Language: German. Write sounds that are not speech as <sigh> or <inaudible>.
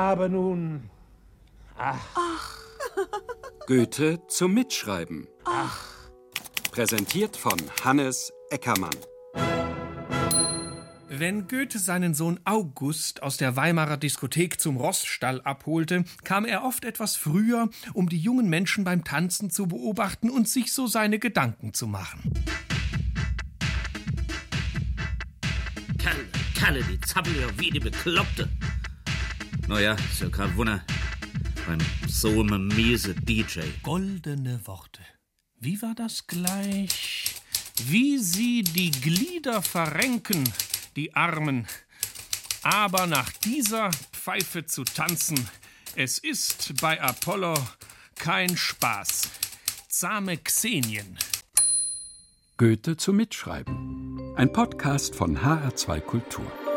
Aber nun. Ach. <laughs> Goethe zum Mitschreiben. Ach. Präsentiert von Hannes Eckermann. Wenn Goethe seinen Sohn August aus der Weimarer Diskothek zum Rossstall abholte, kam er oft etwas früher, um die jungen Menschen beim Tanzen zu beobachten und sich so seine Gedanken zu machen. Kalle, Kalle, die zappeln ja wie die Bekloppte. Naja, ist ja kein Wunder. Beim so einem miese DJ. Goldene Worte. Wie war das gleich? Wie sie die Glieder verrenken, die Armen. Aber nach dieser Pfeife zu tanzen, es ist bei Apollo kein Spaß. Zahme Xenien. Goethe zum Mitschreiben. Ein Podcast von HR2 Kultur.